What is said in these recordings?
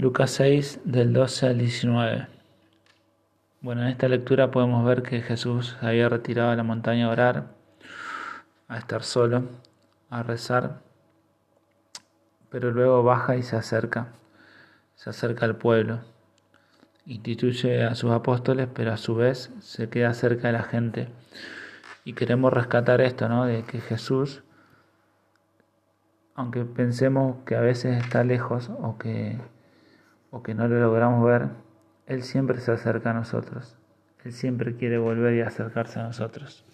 Lucas 6 del 12 al 19. Bueno, en esta lectura podemos ver que Jesús había retirado a la montaña a orar, a estar solo, a rezar, pero luego baja y se acerca, se acerca al pueblo, instituye a sus apóstoles, pero a su vez se queda cerca de la gente. Y queremos rescatar esto, ¿no? De que Jesús aunque pensemos que a veces está lejos o que, o que no lo logramos ver, Él siempre se acerca a nosotros. Él siempre quiere volver y acercarse a nosotros.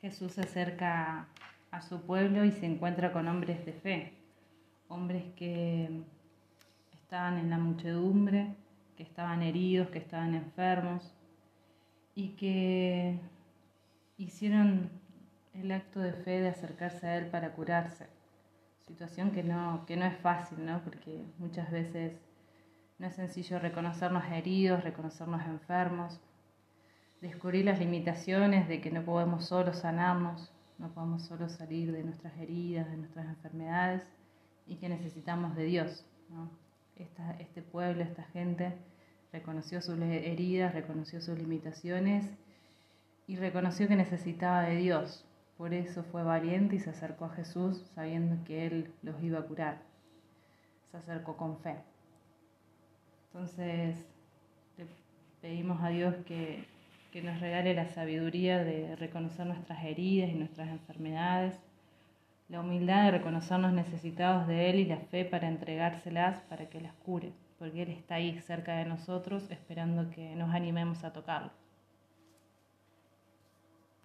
Jesús se acerca a su pueblo y se encuentra con hombres de fe, hombres que estaban en la muchedumbre, que estaban heridos, que estaban enfermos y que hicieron el acto de fe de acercarse a Él para curarse. Situación que no, que no es fácil, ¿no? Porque muchas veces no es sencillo reconocernos heridos, reconocernos enfermos, descubrir las limitaciones de que no podemos solo sanarnos, no podemos solo salir de nuestras heridas, de nuestras enfermedades y que necesitamos de Dios. ¿no? este pueblo, esta gente reconoció sus heridas, reconoció sus limitaciones y reconoció que necesitaba de Dios, por eso fue valiente y se acercó a Jesús sabiendo que Él los iba a curar. Se acercó con fe. Entonces le pedimos a Dios que, que nos regale la sabiduría de reconocer nuestras heridas y nuestras enfermedades, la humildad de reconocernos necesitados de Él y la fe para entregárselas para que las cure, porque Él está ahí cerca de nosotros esperando que nos animemos a tocarlo.